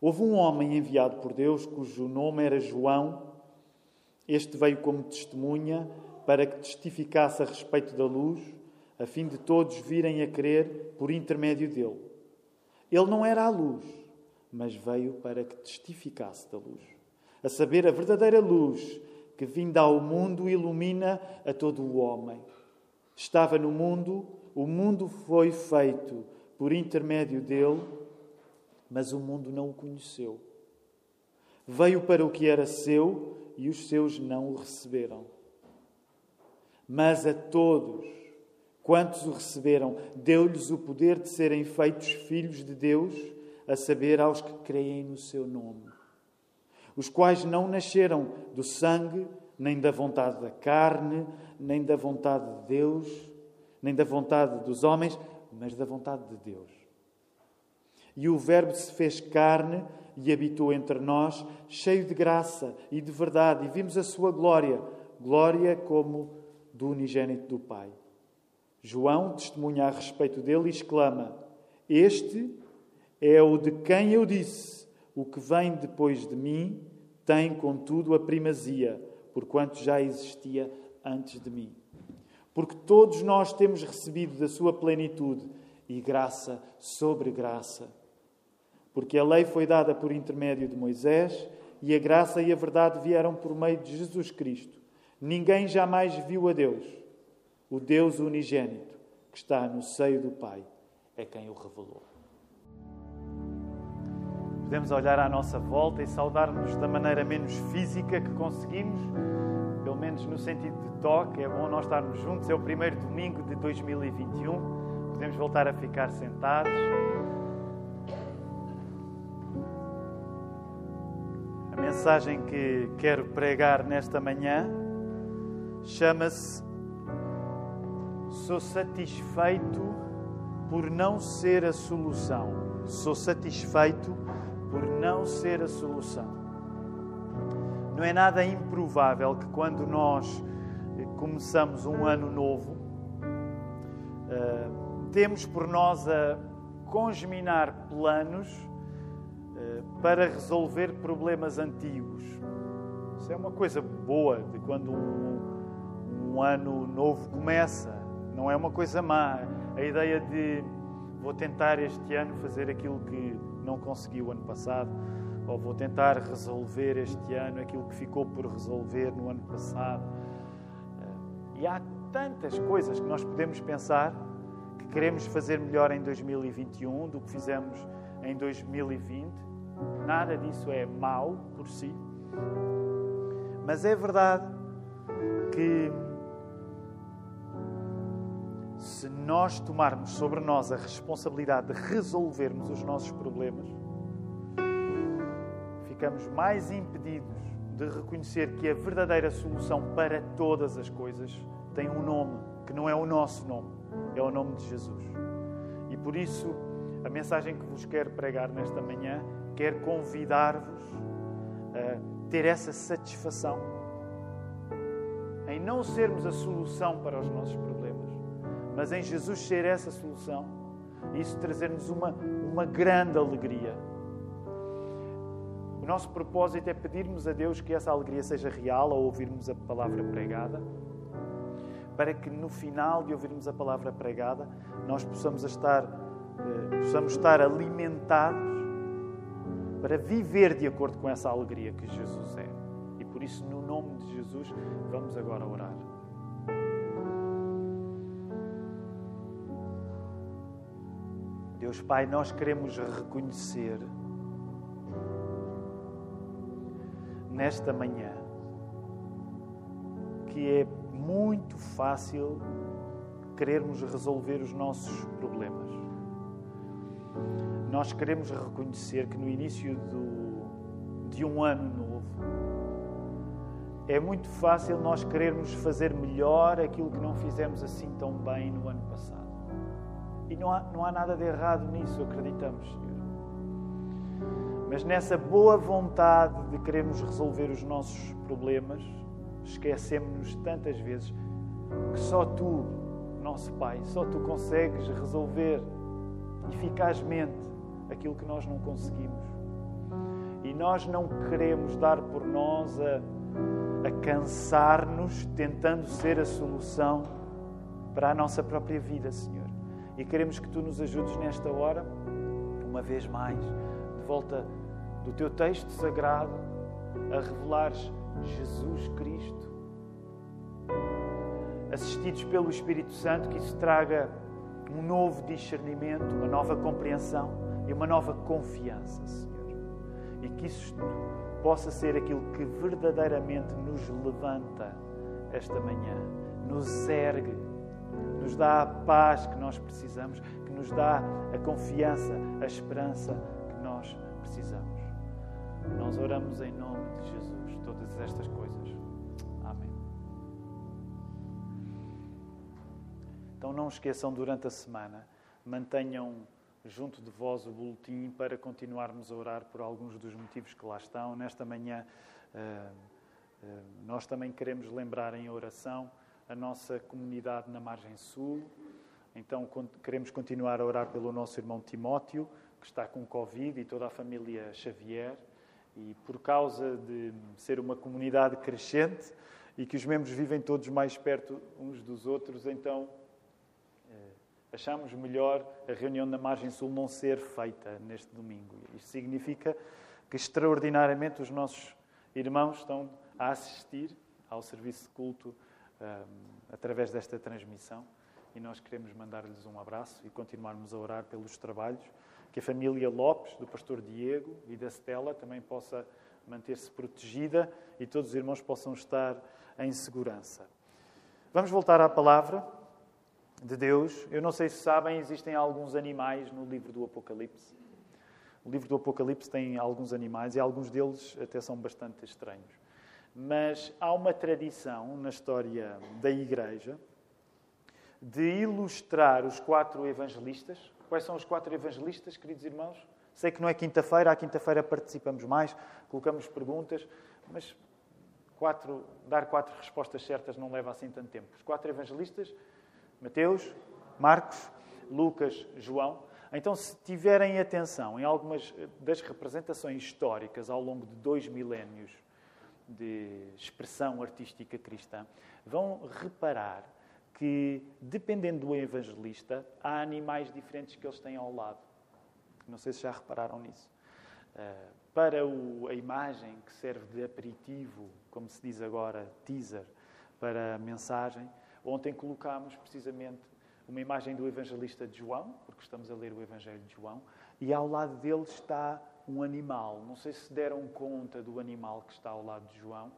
Houve um homem enviado por Deus cujo nome era João. Este veio como testemunha para que testificasse a respeito da luz, a fim de todos virem a crer por intermédio dele. Ele não era a luz, mas veio para que testificasse da luz, a saber, a verdadeira luz que, vinda ao mundo, ilumina a todo o homem. Estava no mundo, o mundo foi feito por intermédio dele, mas o mundo não o conheceu. Veio para o que era seu e os seus não o receberam. Mas a todos quantos o receberam, deu-lhes o poder de serem feitos filhos de Deus, a saber, aos que creem no seu nome. Os quais não nasceram do sangue, nem da vontade da carne, nem da vontade de Deus, nem da vontade dos homens, mas da vontade de Deus. E o Verbo se fez carne e habitou entre nós, cheio de graça e de verdade, e vimos a sua glória, glória como do unigênito do Pai. João testemunha a respeito dele e exclama: Este é o de quem eu disse: O que vem depois de mim tem, contudo, a primazia, porquanto já existia antes de mim porque todos nós temos recebido da sua plenitude e graça sobre graça. Porque a lei foi dada por intermédio de Moisés e a graça e a verdade vieram por meio de Jesus Cristo. Ninguém jamais viu a Deus. O Deus unigênito que está no seio do Pai é quem o revelou. Podemos olhar à nossa volta e saudar-nos da maneira menos física que conseguimos pelo menos no sentido de toque. É bom nós estarmos juntos. É o primeiro domingo de 2021. Podemos voltar a ficar sentados. Mensagem que quero pregar nesta manhã chama-se Sou satisfeito por não ser a solução. Sou satisfeito por não ser a solução. Não é nada improvável que quando nós começamos um ano novo, uh, temos por nós a congeminar planos para resolver problemas antigos. Isso é uma coisa boa de quando um, um ano novo começa. Não é uma coisa má. A ideia de vou tentar este ano fazer aquilo que não consegui o ano passado ou vou tentar resolver este ano aquilo que ficou por resolver no ano passado. Eh, e há tantas coisas que nós podemos pensar que queremos fazer melhor em 2021 do que fizemos em 2020. Nada disso é mau por si. Mas é verdade que se nós tomarmos sobre nós a responsabilidade de resolvermos os nossos problemas, ficamos mais impedidos de reconhecer que a verdadeira solução para todas as coisas tem um nome que não é o nosso nome, é o nome de Jesus. E por isso, a mensagem que vos quero pregar nesta manhã quer convidar-vos a ter essa satisfação em não sermos a solução para os nossos problemas, mas em Jesus ser essa solução e isso trazer-nos uma, uma grande alegria. O nosso propósito é pedirmos a Deus que essa alegria seja real ao ouvirmos a palavra pregada, para que no final de ouvirmos a palavra pregada nós possamos estar, possamos estar alimentados para viver de acordo com essa alegria que Jesus é. E por isso, no nome de Jesus, vamos agora orar. Deus Pai, nós queremos reconhecer nesta manhã que é muito fácil querermos resolver os nossos problemas. Nós queremos reconhecer que no início do, de um ano novo. É muito fácil nós querermos fazer melhor aquilo que não fizemos assim tão bem no ano passado. E não há, não há nada de errado nisso, acreditamos, Senhor. Mas nessa boa vontade de querermos resolver os nossos problemas, esquecemos-nos tantas vezes que só tu, nosso Pai, só tu consegues resolver eficazmente aquilo que nós não conseguimos. E nós não queremos dar por nós a, a cansar-nos tentando ser a solução para a nossa própria vida, Senhor. E queremos que tu nos ajudes nesta hora, uma vez mais, de volta do teu texto sagrado, a revelares Jesus Cristo. Assistidos pelo Espírito Santo, que isso traga um novo discernimento, uma nova compreensão e uma nova confiança, Senhor. E que isso possa ser aquilo que verdadeiramente nos levanta esta manhã, nos ergue nos dá a paz que nós precisamos, que nos dá a confiança, a esperança que nós precisamos. Nós oramos em nome de Jesus todas estas coisas. Amém. Então não esqueçam durante a semana, mantenham junto de vós o boletim para continuarmos a orar por alguns dos motivos que lá estão. Nesta manhã, eh, eh, nós também queremos lembrar em oração a nossa comunidade na margem sul. Então queremos continuar a orar pelo nosso irmão Timóteo, que está com Covid, e toda a família Xavier. E por causa de ser uma comunidade crescente e que os membros vivem todos mais perto uns dos outros, então achamos melhor a reunião na margem sul não ser feita neste domingo. Isto significa que extraordinariamente os nossos irmãos estão a assistir ao serviço de culto através desta transmissão e nós queremos mandar-lhes um abraço e continuarmos a orar pelos trabalhos, que a família Lopes, do pastor Diego e da Stella também possa manter-se protegida e todos os irmãos possam estar em segurança. Vamos voltar à palavra de Deus. Eu não sei se sabem, existem alguns animais no livro do Apocalipse. O livro do Apocalipse tem alguns animais e alguns deles até são bastante estranhos mas há uma tradição na história da Igreja de ilustrar os quatro evangelistas. Quais são os quatro evangelistas, queridos irmãos? Sei que não é quinta-feira, à quinta-feira participamos mais, colocamos perguntas, mas quatro, dar quatro respostas certas não leva assim tanto tempo. Os quatro evangelistas, Mateus, Marcos, Lucas, João. Então, se tiverem atenção em algumas das representações históricas ao longo de dois milénios de expressão artística cristã, vão reparar que, dependendo do evangelista, há animais diferentes que eles têm ao lado. Não sei se já repararam nisso. Uh, para a imagem que serve de aperitivo, como se diz agora, teaser, para a mensagem, ontem colocámos precisamente uma imagem do evangelista de João, porque estamos a ler o Evangelho de João, e ao lado dele está um animal. Não sei se deram conta do animal que está ao lado de João.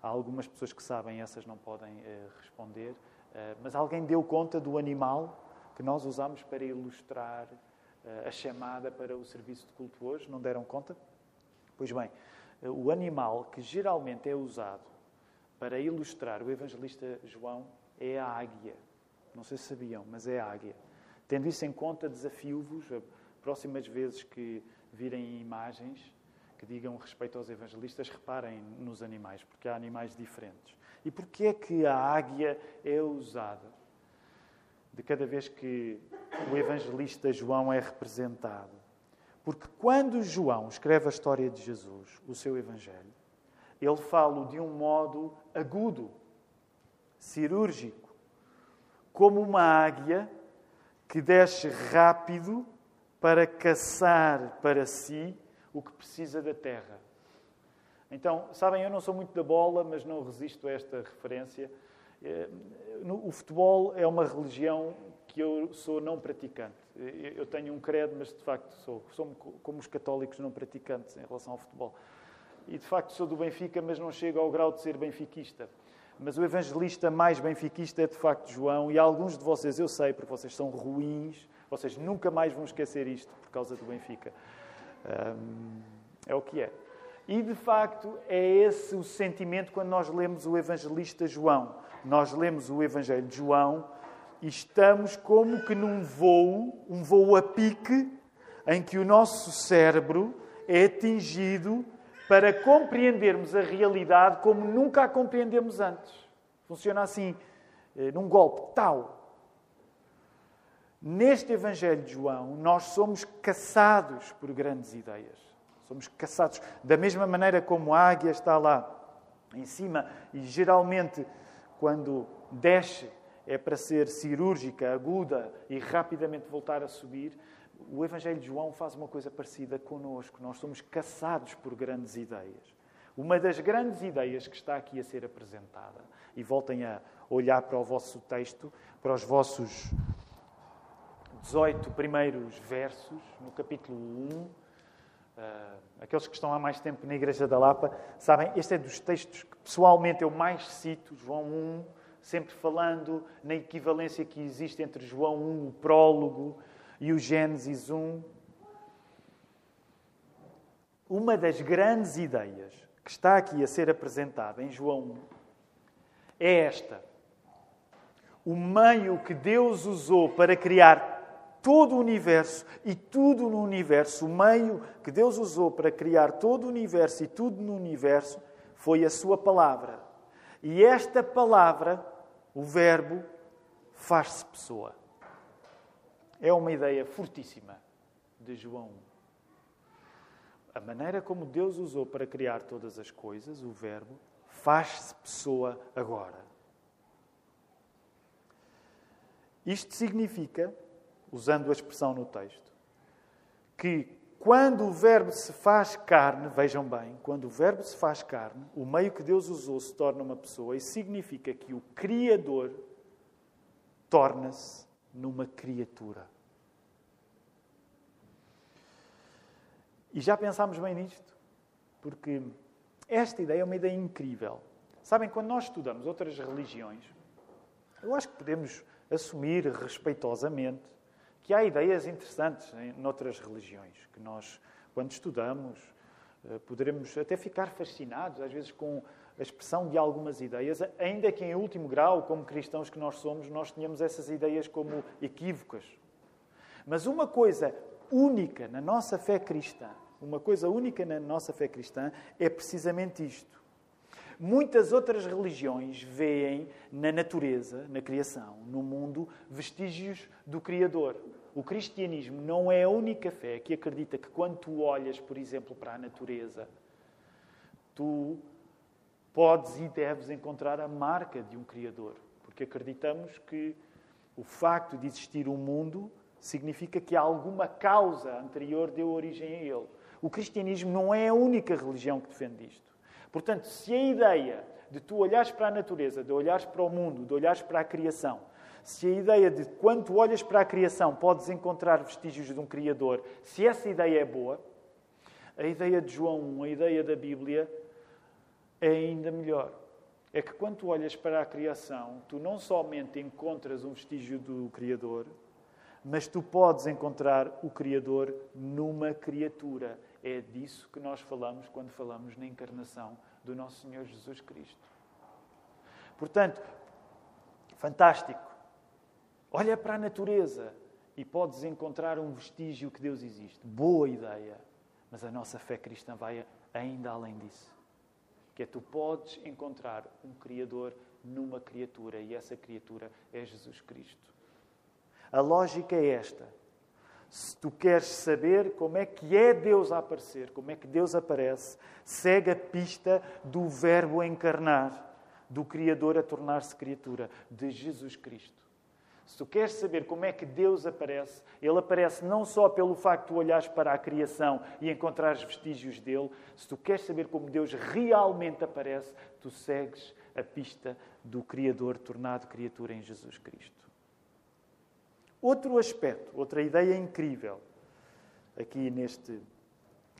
Há algumas pessoas que sabem, essas não podem uh, responder. Uh, mas alguém deu conta do animal que nós usamos para ilustrar uh, a chamada para o serviço de culto hoje? Não deram conta? Pois bem, o animal que geralmente é usado para ilustrar o evangelista João é a águia. Não sei se sabiam, mas é a águia. Tendo isso em conta, desafio-vos, próximas vezes que virem imagens que digam respeito aos evangelistas, reparem nos animais, porque há animais diferentes. E porquê é que a águia é usada de cada vez que o evangelista João é representado? Porque quando João escreve a história de Jesus, o seu evangelho, ele fala de um modo agudo, cirúrgico, como uma águia que desce rápido para caçar para si o que precisa da terra. Então, sabem, eu não sou muito da bola, mas não resisto a esta referência. Eh, o futebol é uma religião que eu sou não praticante. Eu tenho um credo, mas de facto sou, sou como os católicos não praticantes em relação ao futebol. E de facto sou do Benfica, mas não chego ao grau de ser benfiquista. Mas o evangelista mais benfiquista é de facto João, e alguns de vocês, eu sei, porque vocês são ruins, vocês nunca mais vão esquecer isto por causa do Benfica. Um, é o que é. E de facto é esse o sentimento quando nós lemos o evangelista João. Nós lemos o Evangelho de João e estamos como que num voo, um voo a pique, em que o nosso cérebro é atingido para compreendermos a realidade como nunca a compreendemos antes. Funciona assim, eh, num golpe, tal. Neste Evangelho de João, nós somos caçados por grandes ideias. Somos caçados da mesma maneira como a águia está lá em cima e geralmente quando desce é para ser cirúrgica, aguda e rapidamente voltar a subir. O Evangelho de João faz uma coisa parecida connosco. Nós somos caçados por grandes ideias. Uma das grandes ideias que está aqui a ser apresentada, e voltem a olhar para o vosso texto, para os vossos 18 primeiros versos, no capítulo 1. Uh, ah, aqueles que estão há mais tempo na Igreja da Lapa sabem, este é dos textos que pessoalmente eu mais cito, João 1, sempre falando na equivalência que existe entre João 1, o prólogo, e o Gênesis 1. Uma das grandes ideias que está aqui a ser apresentada em João 1 é esta. O meio que Deus usou para criar todo o universo e tudo no universo, o meio que Deus usou para criar todo o universo e tudo no universo, foi a Sua palavra. E esta palavra, o Verbo, faz-se pessoa. É uma ideia fortíssima de João 1. A maneira como Deus usou para criar todas as coisas, o Verbo, faz-se pessoa agora. Isto significa usando a expressão no texto, que quando o Verbo se faz carne, vejam bem, quando o Verbo se faz carne, o meio que Deus usou se torna uma pessoa, e significa que o Criador torna-se numa criatura. E já pensámos bem nisto? Porque esta ideia é uma ideia incrível. Sabem, quando nós estudamos outras religiões, eu acho que podemos assumir respeitosamente que há ideias interessantes em noutras religiões, que nós, quando estudamos, eh, poderemos até ficar fascinados, às vezes, com a expressão de algumas ideias, ainda que em último grau, como cristãos que nós somos, nós tenhamos essas ideias como equívocas. Mas uma coisa única na nossa fé cristã, uma coisa única na nossa fé cristã é precisamente isto. Muitas outras religiões veem na natureza, na criação, no mundo, vestígios do Criador. O cristianismo não é a única fé que acredita que quando tu olhas, por exemplo, para a natureza, tu podes e deves encontrar a marca de um Criador. Porque acreditamos que o facto de existir um mundo significa que alguma causa anterior deu origem a ele. O cristianismo não é a única religião que defende isto. Portanto, se a ideia de tu olhares para a natureza, de olhares para o mundo, de olhares para a criação, se a ideia de quando tu olhas para a criação podes encontrar vestígios de um Criador, se essa ideia é boa, a ideia de João 1, a ideia da Bíblia, é ainda melhor. É que quando tu olhas para a criação, tu não somente encontras um vestígio do Criador, mas tu podes encontrar o Criador numa criatura. É disso que nós falamos quando falamos na encarnação do nosso Senhor Jesus Cristo. Portanto, fantástico. Olha para a natureza e podes encontrar um vestígio que Deus existe. Boa ideia. Mas a nossa fé cristã vai ainda além disso. Que é tu podes encontrar um Criador numa criatura e essa criatura é Jesus Cristo. A lógica é esta. Se tu queres saber como é que é Deus a aparecer, como é que Deus aparece, segue a pista do Verbo encarnar, do Criador a tornar-se criatura, de Jesus Cristo. Se tu queres saber como é que Deus aparece, Ele aparece não só pelo facto de tu olhares para a criação e encontrares vestígios dele, se tu queres saber como Deus realmente aparece, tu segues a pista do Criador tornado criatura em Jesus Cristo. Outro aspecto, outra ideia incrível aqui neste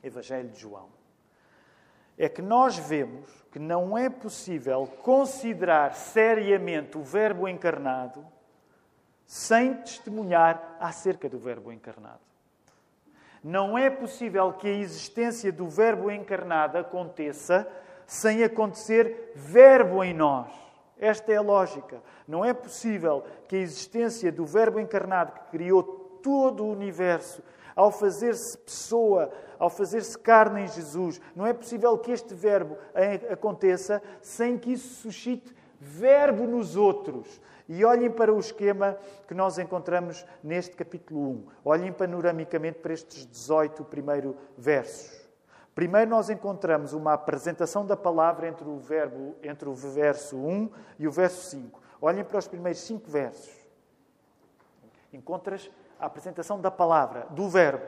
Evangelho de João é que nós vemos que não é possível considerar seriamente o Verbo encarnado sem testemunhar acerca do Verbo encarnado. Não é possível que a existência do Verbo encarnado aconteça sem acontecer Verbo em nós. Esta é a lógica. Não é possível que a existência do Verbo encarnado que criou todo o universo, ao fazer-se pessoa, ao fazer-se carne em Jesus, não é possível que este Verbo aconteça sem que isso suscite Verbo nos outros. E olhem para o esquema que nós encontramos neste capítulo 1. Olhem panoramicamente para estes 18 primeiros versos. Primeiro nós encontramos uma apresentação da palavra entre o verbo, entre o verso 1 e o verso 5. Olhem para os primeiros cinco versos. Encontras a apresentação da palavra, do verbo.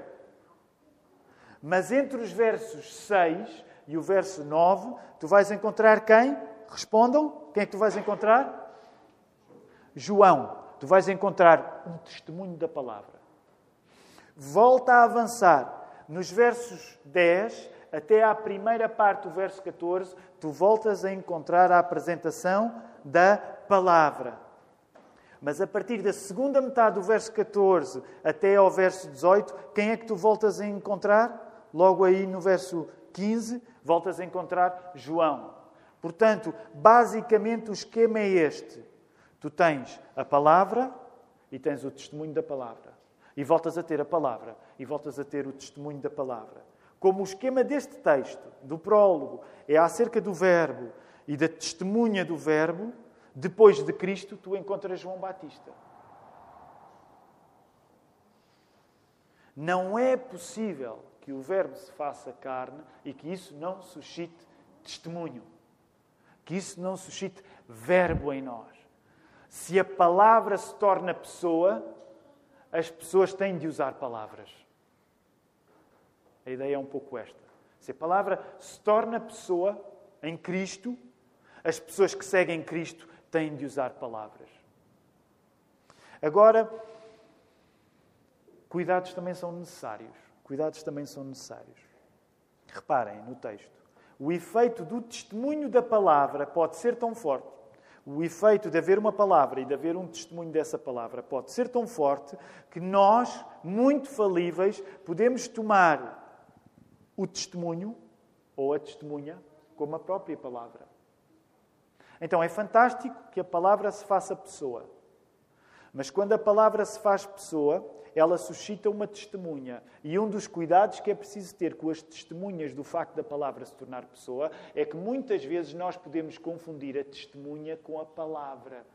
Mas entre os versos 6 e o verso 9, tu vais encontrar quem? Respondam. Quem é que tu vais encontrar? João, tu vais encontrar um testemunho da palavra. Volta a avançar. Nos versos 10 até à primeira parte do verso 14, tu voltas a encontrar a apresentação da palavra. Mas a partir da segunda metade do verso 14 até ao verso 18, quem é que tu voltas a encontrar? Logo aí no verso 15, voltas a encontrar João. Portanto, basicamente o esquema é este. Tu tens a palavra e tens o testemunho da palavra. E voltas a ter a palavra e voltas a ter o testemunho da palavra. Como o esquema deste texto, do prólogo, é acerca do Verbo e da testemunha do Verbo, depois de Cristo, tu encontras João Batista. Não é possível que o Verbo se faça carne e que isso não suscite testemunho, que isso não suscite verbo em nós. Se a palavra se torna pessoa, as pessoas têm de usar palavras. A ideia é um pouco esta. Se a palavra se torna pessoa em Cristo, as pessoas que seguem Cristo têm de usar palavras. Agora, cuidados também são necessários. Cuidados também são necessários. Reparem no texto. O efeito do testemunho da palavra pode ser tão forte o efeito de haver uma palavra e de haver um testemunho dessa palavra pode ser tão forte que nós, muito falíveis, podemos tomar o testemunho ou a testemunha como a própria palavra. Então é fantástico que a palavra se faça pessoa. Mas quando a palavra se faz pessoa, ela suscita uma testemunha. E um dos cuidados que é preciso ter com as testemunhas do facto da palavra se tornar pessoa é que muitas vezes nós podemos confundir a testemunha com a palavra.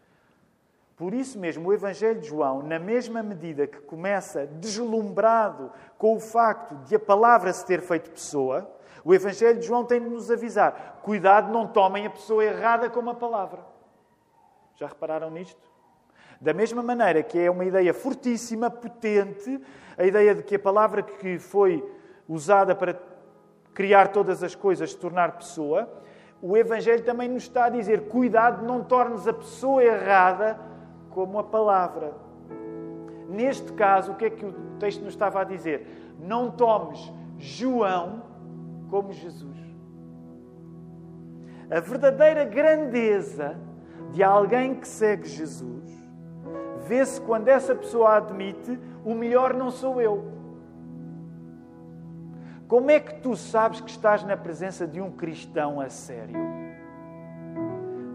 Por isso mesmo, o Evangelho de João, na mesma medida que começa deslumbrado com o facto de a palavra se ter feito pessoa, o Evangelho de João tem de nos avisar: cuidado, não tomem a pessoa errada como a palavra. Já repararam nisto? Da mesma maneira que é uma ideia fortíssima, potente, a ideia de que a palavra que foi usada para criar todas as coisas, se tornar pessoa, o Evangelho também nos está a dizer: cuidado, não tornes a pessoa errada como a palavra. Neste caso, o que é que o texto nos estava a dizer? Não tomes João como Jesus. A verdadeira grandeza de alguém que segue Jesus vê-se quando essa pessoa admite: o melhor não sou eu. Como é que tu sabes que estás na presença de um cristão a sério?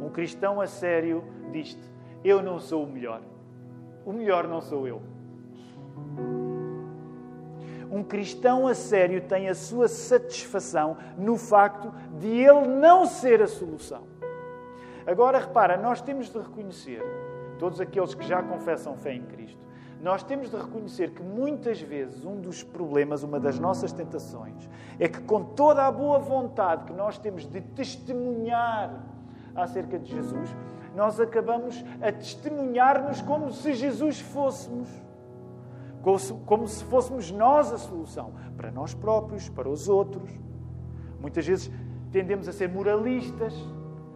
Um cristão a sério diz-te: Eu não sou o melhor. O melhor não sou eu. Um cristão a sério tem a sua satisfação no facto de ele não ser a solução. Agora repara, nós temos de reconhecer todos aqueles que já confessam fé em Cristo, nós temos de reconhecer que muitas vezes um dos problemas, uma das nossas tentações, é que com toda a boa vontade que nós temos de testemunhar acerca de Jesus, nós acabamos a testemunhar-nos como se Jesus fôssemos. Como se fôssemos nós a solução, para nós próprios, para os outros. Muitas vezes tendemos a ser moralistas,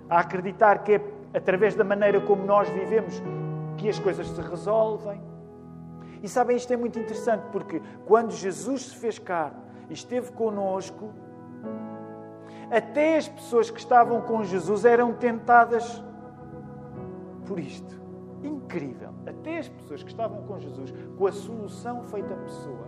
a acreditar que é através da maneira como nós vivemos, que as coisas se resolvem. E sabem, isto é muito interessante porque quando Jesus se fez carne e esteve conosco, até as pessoas que estavam com Jesus eram tentadas por isto. Incrível. Até as pessoas que estavam com Jesus, com a solução feita pessoa,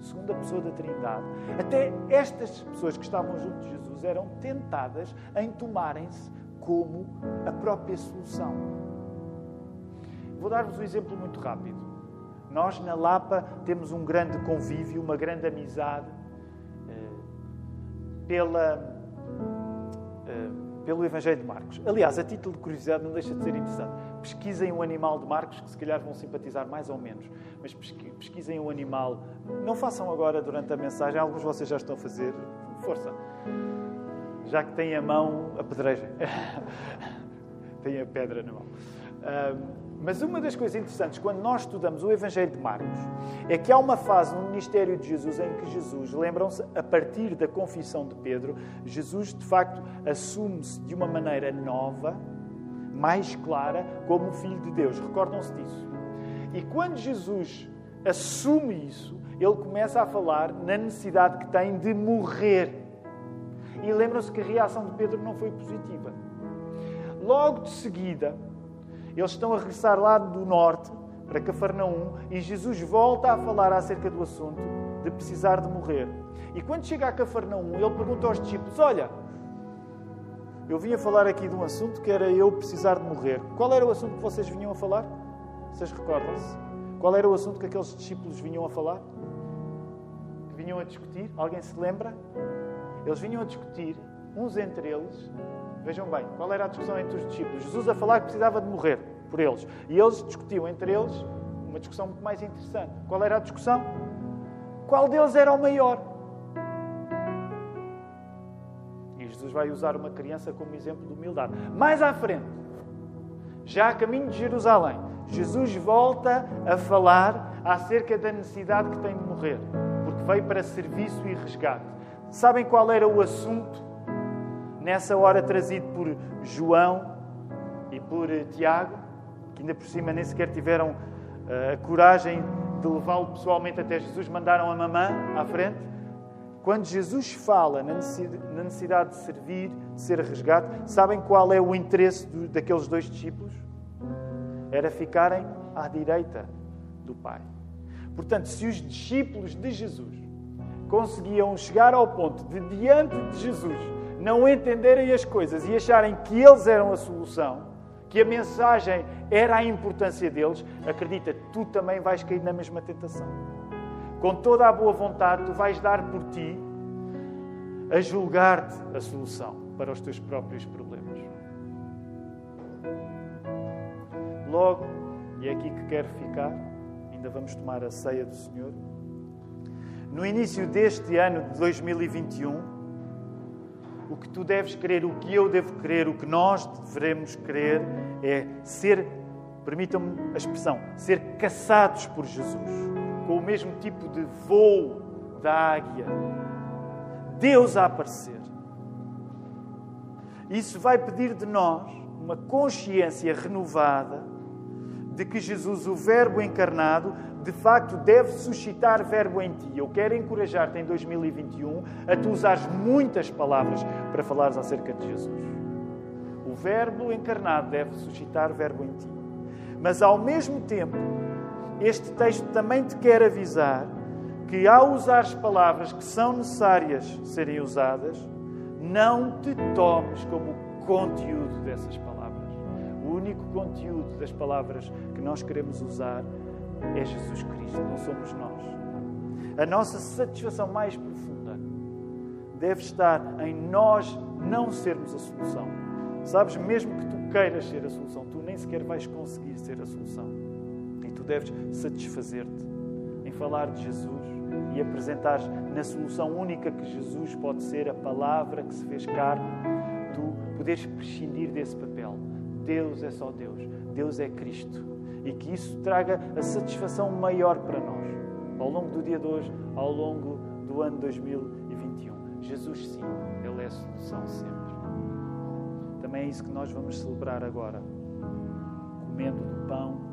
segunda pessoa da Trindade. Até estas pessoas que estavam junto de Jesus eram tentadas em tomarem-se como a própria solução. Vou dar-vos um exemplo muito rápido. Nós, na Lapa, temos um grande convívio, uma grande amizade pela, eh, pelo Evangelho de Marcos. Aliás, a título de curiosidade, não deixa de ser interessante. Pesquisem o animal de Marcos, que se calhar vão simpatizar mais ou menos, mas pesquisem o animal. Não façam agora durante a mensagem, alguns de vocês já estão a fazer. Força! Já que têm a mão, apedrejem. têm a pedra na mão. Mas uma das coisas interessantes quando nós estudamos o Evangelho de Marcos é que há uma fase no ministério de Jesus em que Jesus, lembram-se, a partir da confissão de Pedro, Jesus de facto assume-se de uma maneira nova, mais clara, como Filho de Deus. Recordam-se disso. E quando Jesus assume isso, ele começa a falar na necessidade que tem de morrer. E lembram-se que a reação de Pedro não foi positiva. Logo de seguida, eles estão a regressar lá do norte, para Cafarnaum, e Jesus volta a falar acerca do assunto de precisar de morrer. E quando chega a Cafarnaum, ele pergunta aos discípulos: Olha, eu vim a falar aqui de um assunto que era eu precisar de morrer. Qual era o assunto que vocês vinham a falar? Vocês recordam-se? Qual era o assunto que aqueles discípulos vinham a falar? Que vinham a discutir? Alguém se lembra? Eles vinham a discutir, uns entre eles, Vejam bem, qual era a discussão entre os discípulos? Jesus a falar que precisava de morrer por eles. E eles discutiam entre eles uma discussão muito mais interessante. Qual era a discussão? Qual deles era o maior? E Jesus vai usar uma criança como exemplo de humildade. Mais à frente, já a caminho de Jerusalém, Jesus volta a falar acerca da necessidade que tem de morrer, porque veio para serviço e resgate. Sabem qual era o assunto nessa hora trazido por João e por eh, Tiago, que ainda por cima nem sequer tiveram uh, a coragem de levá-lo pessoalmente até Jesus, mandaram a mamã à frente. Quando Jesus fala na necessidade de servir, de ser resgate, sabem qual é o interesse daqueles dois discípulos? Era ficarem à direita do Pai. Portanto, se os discípulos de Jesus conseguiam chegar ao ponto de, diante de Jesus, não entenderem as coisas e acharem que eles eram a solução, que a mensagem era a importância deles, acredita, tu também vais cair na mesma tentação. Com toda a boa vontade, tu vais dar por ti a julgar-te a solução para os teus próprios problemas. Logo, e é aqui que quero ficar, ainda vamos tomar a ceia do Senhor. No início deste ano de 2021, o que tu deves crer, o que eu devo crer, o que nós devemos crer é ser, permitam-me a expressão, ser caçados por Jesus, com o mesmo tipo de voo da águia. Deus a aparecer. Isso vai pedir de nós uma consciência renovada de que Jesus, o Verbo encarnado, de facto deve suscitar verbo em ti. Eu quero encorajar-te em 2021 a tu usares muitas palavras para falares acerca de Jesus. O verbo encarnado deve suscitar verbo em ti. Mas ao mesmo tempo, este texto também te quer avisar que ao usares palavras que são necessárias serem usadas, não te tomes como conteúdo dessas palavras. O único conteúdo das palavras que nós queremos usar é Jesus Cristo, não somos nós. A nossa satisfação mais profunda deve estar em nós não sermos a solução. Sabes, mesmo que tu queiras ser a solução, tu nem sequer vais conseguir ser a solução. E tu deves satisfazer-te em falar de Jesus e apresentar na solução única que Jesus pode ser, a palavra que se fez carne, tu poderes prescindir desse papel. Deus é só Deus, Deus é Cristo e que isso traga a satisfação maior para nós ao longo do dia de hoje, ao longo do ano 2021. Jesus, sim, Ele é a solução sempre. Também é isso que nós vamos celebrar agora, comendo do pão